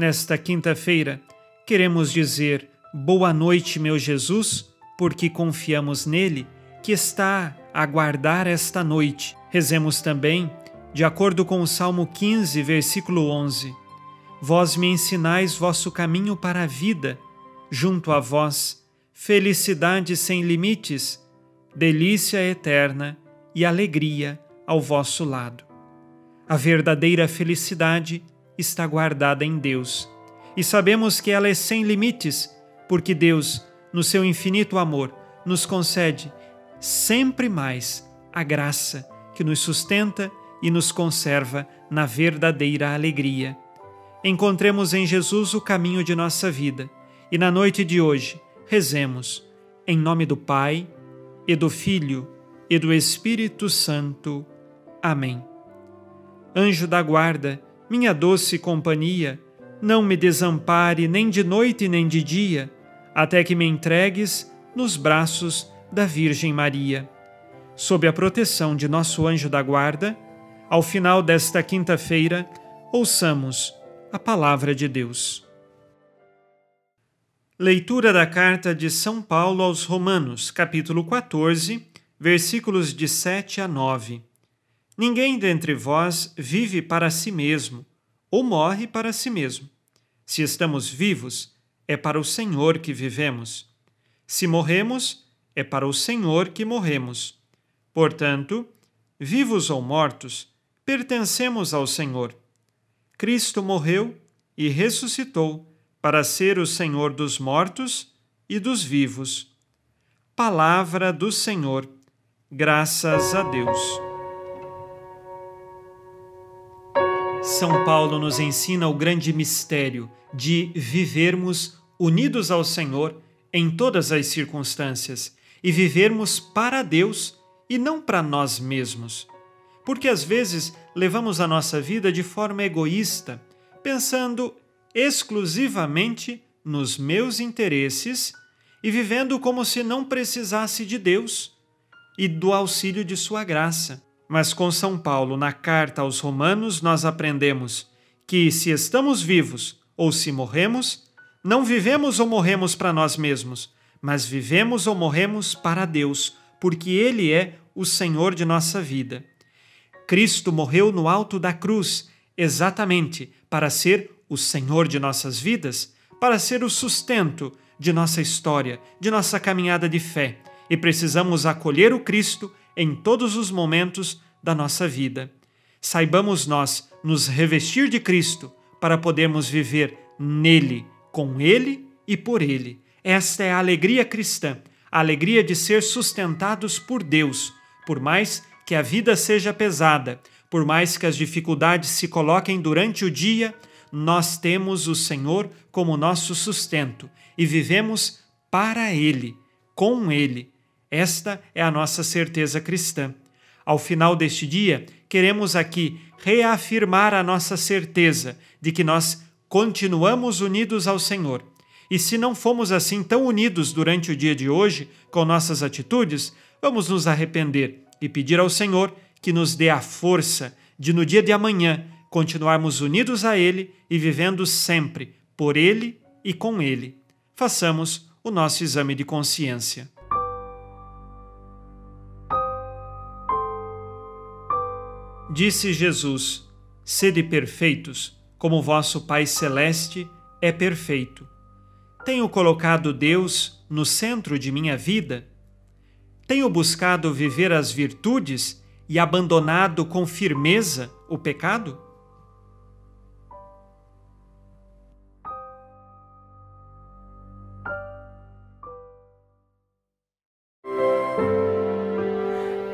Nesta quinta-feira, queremos dizer boa noite, meu Jesus, porque confiamos nele, que está a guardar esta noite. Rezemos também, de acordo com o Salmo 15, versículo 11: Vós me ensinais vosso caminho para a vida, junto a vós, felicidade sem limites, delícia eterna e alegria ao vosso lado. A verdadeira felicidade está guardada em Deus, e sabemos que ela é sem limites, porque Deus no seu infinito amor, nos concede sempre mais a graça que nos sustenta e nos conserva na verdadeira alegria. Encontremos em Jesus o caminho de nossa vida e na noite de hoje rezemos em nome do Pai e do Filho e do Espírito Santo. Amém. Anjo da guarda, minha doce companhia, não me desampare nem de noite nem de dia até que me entregues nos braços da Virgem Maria. Sob a proteção de nosso anjo da guarda, ao final desta quinta-feira, ouçamos a palavra de Deus. Leitura da carta de São Paulo aos Romanos, capítulo 14, versículos de 7 a 9. Ninguém dentre vós vive para si mesmo, ou morre para si mesmo. Se estamos vivos, é para o Senhor que vivemos. Se morremos, é para o Senhor que morremos. Portanto, vivos ou mortos, pertencemos ao Senhor. Cristo morreu e ressuscitou para ser o Senhor dos mortos e dos vivos. Palavra do Senhor. Graças a Deus. São Paulo nos ensina o grande mistério de vivermos unidos ao Senhor em todas as circunstâncias e vivermos para Deus e não para nós mesmos. Porque às vezes levamos a nossa vida de forma egoísta, pensando exclusivamente nos meus interesses e vivendo como se não precisasse de Deus e do auxílio de Sua graça. Mas com São Paulo, na carta aos Romanos, nós aprendemos que se estamos vivos ou se morremos, não vivemos ou morremos para nós mesmos, mas vivemos ou morremos para Deus, porque Ele é o Senhor de nossa vida. Cristo morreu no alto da cruz, exatamente para ser o Senhor de nossas vidas, para ser o sustento de nossa história, de nossa caminhada de fé, e precisamos acolher o Cristo em todos os momentos da nossa vida. Saibamos nós nos revestir de Cristo para podermos viver nele com Ele e por Ele. Esta é a alegria cristã, a alegria de ser sustentados por Deus, por mais que a vida seja pesada, por mais que as dificuldades se coloquem durante o dia, nós temos o Senhor como nosso sustento e vivemos para Ele, com Ele. Esta é a nossa certeza cristã. Ao final deste dia, queremos aqui reafirmar a nossa certeza de que nós continuamos unidos ao Senhor. E se não fomos assim tão unidos durante o dia de hoje com nossas atitudes, vamos nos arrepender e pedir ao Senhor que nos dê a força de no dia de amanhã continuarmos unidos a Ele e vivendo sempre por Ele e com Ele. Façamos o nosso exame de consciência. Disse Jesus: Sede perfeitos como vosso Pai Celeste é perfeito. Tenho colocado Deus no centro de minha vida? Tenho buscado viver as virtudes e abandonado com firmeza o pecado?